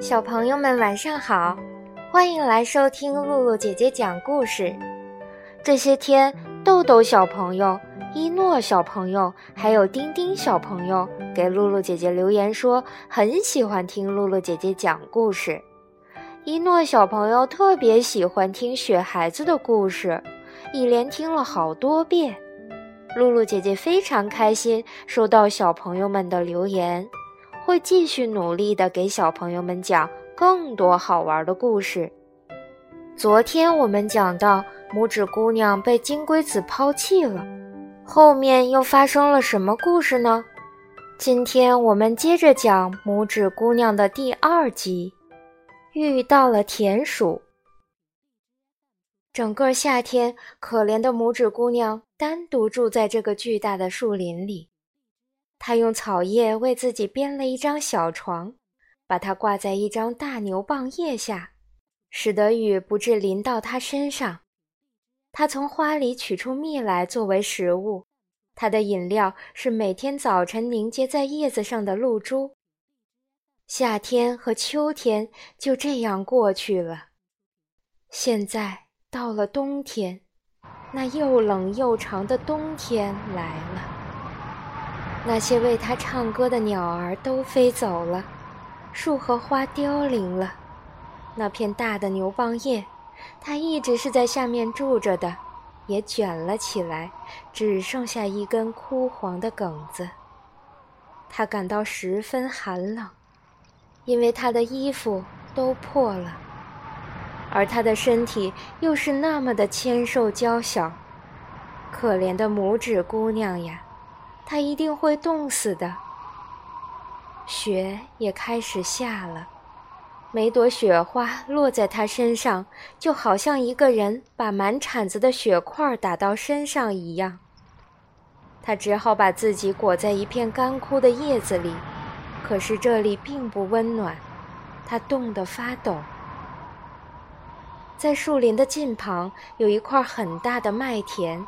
小朋友们晚上好，欢迎来收听露露姐姐讲故事。这些天，豆豆小朋友、一诺小朋友还有丁丁小朋友给露露姐姐留言说，很喜欢听露露姐姐讲故事。一诺小朋友特别喜欢听雪孩子的故事，一连听了好多遍。露露姐姐非常开心收到小朋友们的留言。会继续努力的给小朋友们讲更多好玩的故事。昨天我们讲到拇指姑娘被金龟子抛弃了，后面又发生了什么故事呢？今天我们接着讲拇指姑娘的第二集，遇到了田鼠。整个夏天，可怜的拇指姑娘单独住在这个巨大的树林里。她用草叶为自己编了一张小床，把它挂在一张大牛蒡叶下，使得雨不至淋到他身上。他从花里取出蜜来作为食物，他的饮料是每天早晨凝结在叶子上的露珠。夏天和秋天就这样过去了，现在到了冬天，那又冷又长的冬天来了。那些为他唱歌的鸟儿都飞走了，树和花凋零了。那片大的牛蒡叶，它一直是在下面住着的，也卷了起来，只剩下一根枯黄的梗子。他感到十分寒冷，因为他的衣服都破了，而他的身体又是那么的纤瘦娇小。可怜的拇指姑娘呀！他一定会冻死的。雪也开始下了，每朵雪花落在他身上，就好像一个人把满铲子的雪块打到身上一样。他只好把自己裹在一片干枯的叶子里，可是这里并不温暖，他冻得发抖。在树林的近旁有一块很大的麦田。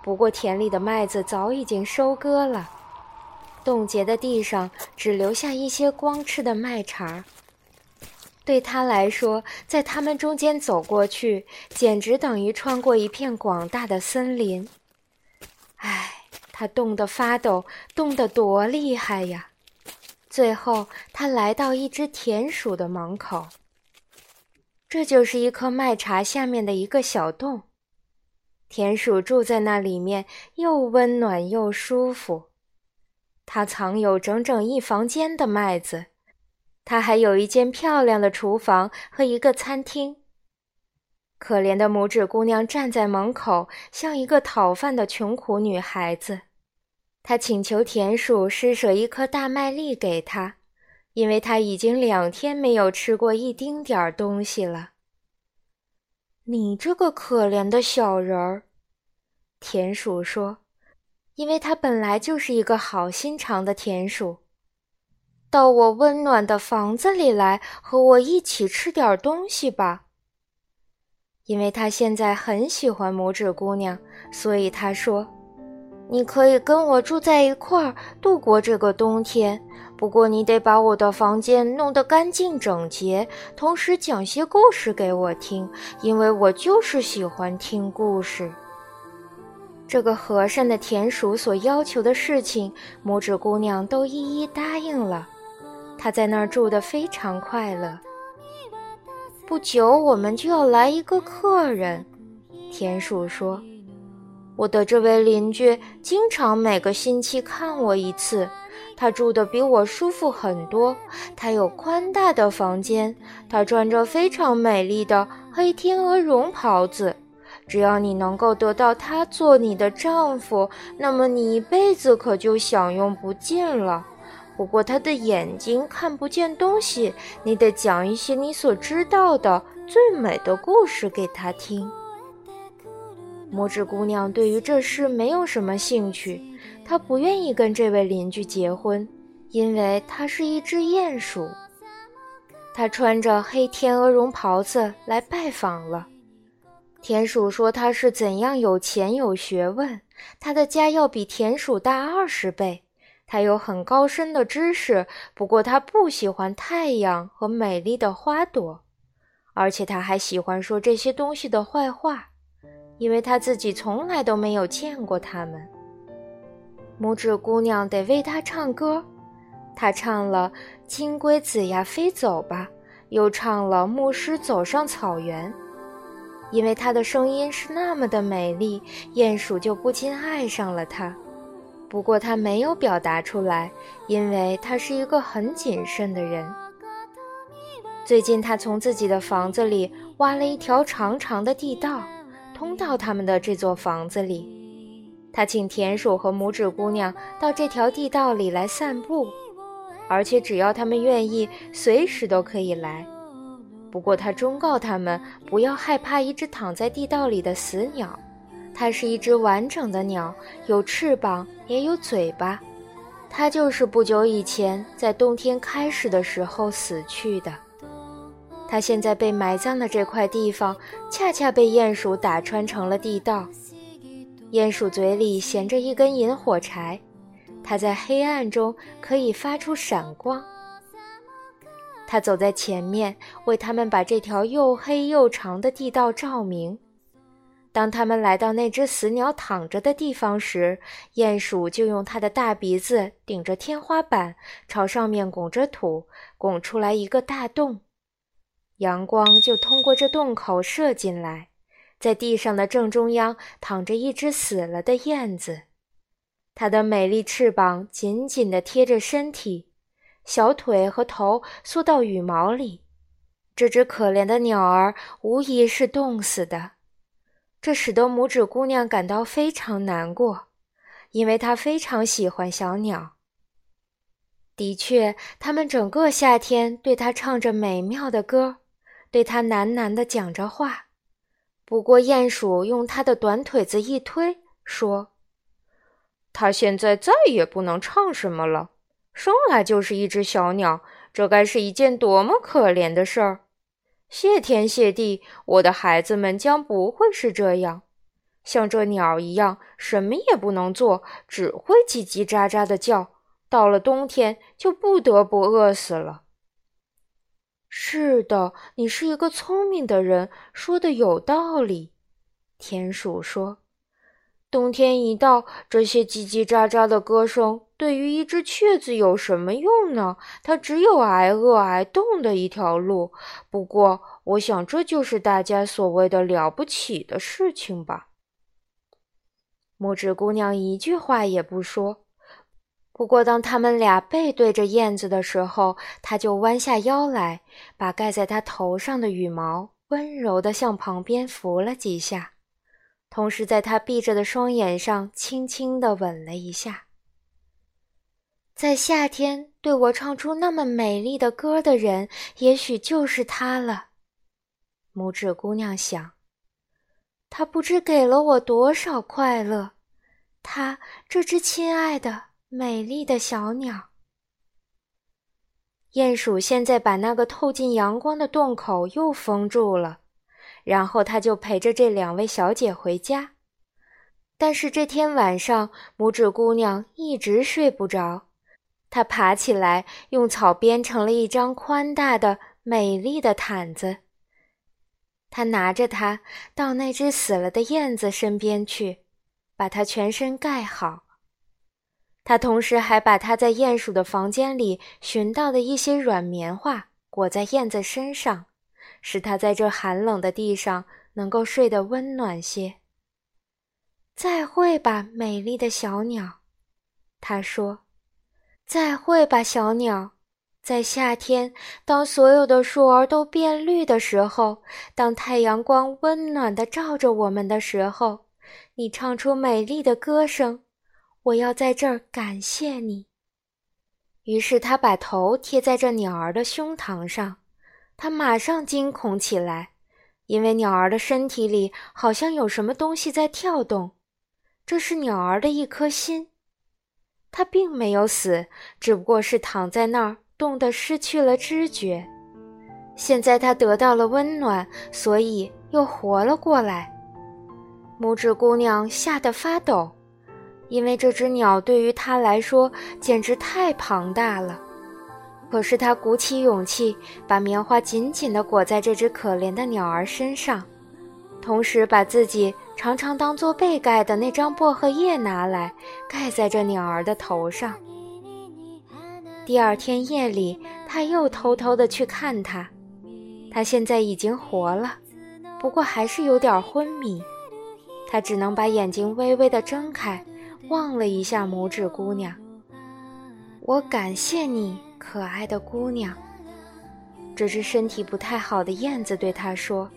不过，田里的麦子早已经收割了，冻结的地上只留下一些光赤的麦茬。对他来说，在他们中间走过去，简直等于穿过一片广大的森林。唉，他冻得发抖，冻得多厉害呀！最后，他来到一只田鼠的门口。这就是一颗麦茬下面的一个小洞。田鼠住在那里面，又温暖又舒服。它藏有整整一房间的麦子，它还有一间漂亮的厨房和一个餐厅。可怜的拇指姑娘站在门口，像一个讨饭的穷苦女孩子。他请求田鼠施舍一颗大麦粒给他，因为他已经两天没有吃过一丁点儿东西了。你这个可怜的小人儿，田鼠说：“因为他本来就是一个好心肠的田鼠，到我温暖的房子里来和我一起吃点东西吧。因为他现在很喜欢拇指姑娘，所以他说。”你可以跟我住在一块儿度过这个冬天，不过你得把我的房间弄得干净整洁，同时讲些故事给我听，因为我就是喜欢听故事。这个和善的田鼠所要求的事情，拇指姑娘都一一答应了。她在那儿住得非常快乐。不久，我们就要来一个客人，田鼠说。我的这位邻居经常每个星期看我一次，他住的比我舒服很多。他有宽大的房间，他穿着非常美丽的黑天鹅绒袍子。只要你能够得到他做你的丈夫，那么你一辈子可就享用不尽了。不过他的眼睛看不见东西，你得讲一些你所知道的最美的故事给他听。拇指姑娘对于这事没有什么兴趣，她不愿意跟这位邻居结婚，因为她是一只鼹鼠。他穿着黑天鹅绒袍子来拜访了。田鼠说他是怎样有钱有学问，他的家要比田鼠大二十倍。他有很高深的知识，不过他不喜欢太阳和美丽的花朵，而且他还喜欢说这些东西的坏话，因为他自己从来都没有见过它们。拇指姑娘得为他唱歌。他唱了《金龟子呀飞走吧》，又唱了《牧师走上草原》。因为他的声音是那么的美丽，鼹鼠就不禁爱上了他。不过他没有表达出来，因为他是一个很谨慎的人。最近，他从自己的房子里挖了一条长长的地道，通到他们的这座房子里。他请田鼠和拇指姑娘到这条地道里来散步。而且只要他们愿意，随时都可以来。不过他忠告他们不要害怕一只躺在地道里的死鸟，它是一只完整的鸟，有翅膀也有嘴巴。它就是不久以前在冬天开始的时候死去的。它现在被埋葬的这块地方，恰恰被鼹鼠打穿成了地道。鼹鼠嘴里衔着一根引火柴。它在黑暗中可以发出闪光。他走在前面，为他们把这条又黑又长的地道照明。当他们来到那只死鸟躺着的地方时，鼹鼠就用它的大鼻子顶着天花板，朝上面拱着土，拱出来一个大洞。阳光就通过这洞口射进来，在地上的正中央躺着一只死了的燕子。它的美丽翅膀紧紧地贴着身体，小腿和头缩到羽毛里。这只可怜的鸟儿无疑是冻死的，这使得拇指姑娘感到非常难过，因为她非常喜欢小鸟。的确，它们整个夏天对它唱着美妙的歌，对他喃喃地讲着话。不过，鼹鼠用它的短腿子一推，说。他现在再也不能唱什么了，生来就是一只小鸟，这该是一件多么可怜的事儿！谢天谢地，我的孩子们将不会是这样，像这鸟一样，什么也不能做，只会叽叽喳喳的叫。到了冬天，就不得不饿死了。是的，你是一个聪明的人，说的有道理。田鼠说。冬天一到，这些叽叽喳喳的歌声对于一只雀子有什么用呢？它只有挨饿挨冻的一条路。不过，我想这就是大家所谓的了不起的事情吧。拇指姑娘一句话也不说。不过，当他们俩背对着燕子的时候，她就弯下腰来，把盖在她头上的羽毛温柔地向旁边拂了几下。同时，在他闭着的双眼上轻轻地吻了一下。在夏天对我唱出那么美丽的歌的人，也许就是他了。拇指姑娘想，他不知给了我多少快乐。他这只亲爱的、美丽的小鸟。鼹鼠现在把那个透进阳光的洞口又封住了。然后他就陪着这两位小姐回家，但是这天晚上，拇指姑娘一直睡不着。她爬起来，用草编成了一张宽大的、美丽的毯子。她拿着它到那只死了的燕子身边去，把它全身盖好。他同时还把他在鼹鼠的房间里寻到的一些软棉花裹在燕子身上。使它在这寒冷的地上能够睡得温暖些。再会吧，美丽的小鸟，他说：“再会吧，小鸟。在夏天，当所有的树儿都变绿的时候，当太阳光温暖地照着我们的时候，你唱出美丽的歌声，我要在这儿感谢你。”于是他把头贴在这鸟儿的胸膛上。他马上惊恐起来，因为鸟儿的身体里好像有什么东西在跳动。这是鸟儿的一颗心，它并没有死，只不过是躺在那儿，冻得失去了知觉。现在它得到了温暖，所以又活了过来。拇指姑娘吓得发抖，因为这只鸟对于他来说简直太庞大了。可是他鼓起勇气，把棉花紧紧地裹在这只可怜的鸟儿身上，同时把自己常常当做被盖的那张薄荷叶拿来盖在这鸟儿的头上。第二天夜里，他又偷偷地去看它，它现在已经活了，不过还是有点昏迷。他只能把眼睛微微的睁开，望了一下拇指姑娘。我感谢你，可爱的姑娘。这只身体不太好的燕子对他说：“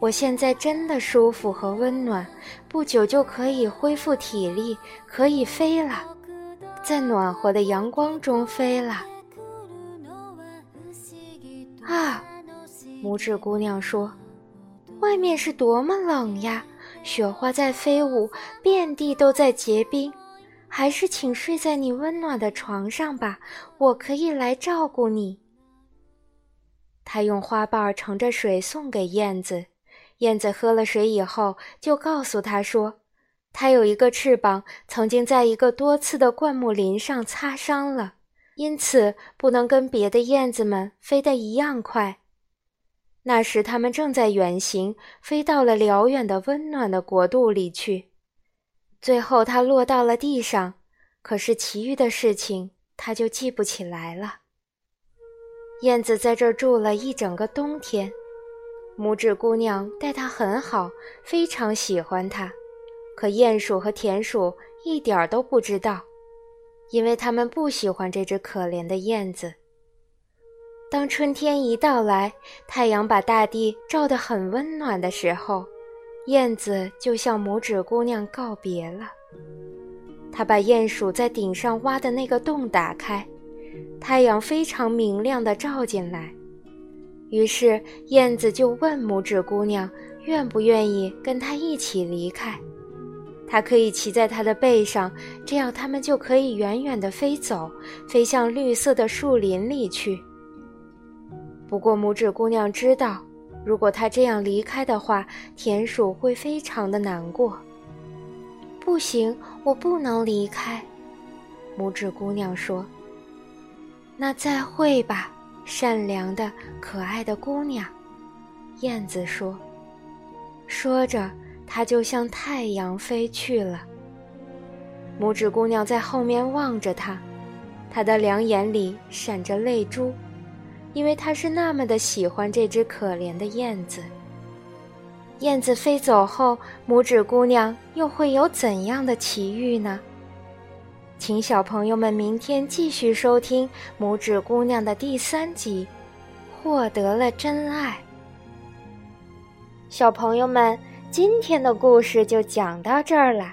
我现在真的舒服和温暖，不久就可以恢复体力，可以飞了，在暖和的阳光中飞了。”啊，拇指姑娘说：“外面是多么冷呀！”雪花在飞舞，遍地都在结冰。还是请睡在你温暖的床上吧，我可以来照顾你。他用花瓣盛着水送给燕子，燕子喝了水以后，就告诉他说，它有一个翅膀曾经在一个多刺的灌木林上擦伤了，因此不能跟别的燕子们飞得一样快。那时，他们正在远行，飞到了辽远的温暖的国度里去。最后，它落到了地上，可是其余的事情，它就记不起来了。燕子在这儿住了一整个冬天，拇指姑娘待它很好，非常喜欢它。可鼹鼠和田鼠一点儿都不知道，因为他们不喜欢这只可怜的燕子。当春天一到来，太阳把大地照得很温暖的时候，燕子就向拇指姑娘告别了。它把鼹鼠在顶上挖的那个洞打开，太阳非常明亮地照进来。于是燕子就问拇指姑娘愿不愿意跟它一起离开。它可以骑在它的背上，这样它们就可以远远地飞走，飞向绿色的树林里去。不过，拇指姑娘知道，如果她这样离开的话，田鼠会非常的难过。不行，我不能离开。拇指姑娘说：“那再会吧，善良的、可爱的姑娘。”燕子说。说着，它就向太阳飞去了。拇指姑娘在后面望着它，她的两眼里闪着泪珠。因为他是那么的喜欢这只可怜的燕子。燕子飞走后，拇指姑娘又会有怎样的奇遇呢？请小朋友们明天继续收听《拇指姑娘》的第三集，《获得了真爱》。小朋友们，今天的故事就讲到这儿了。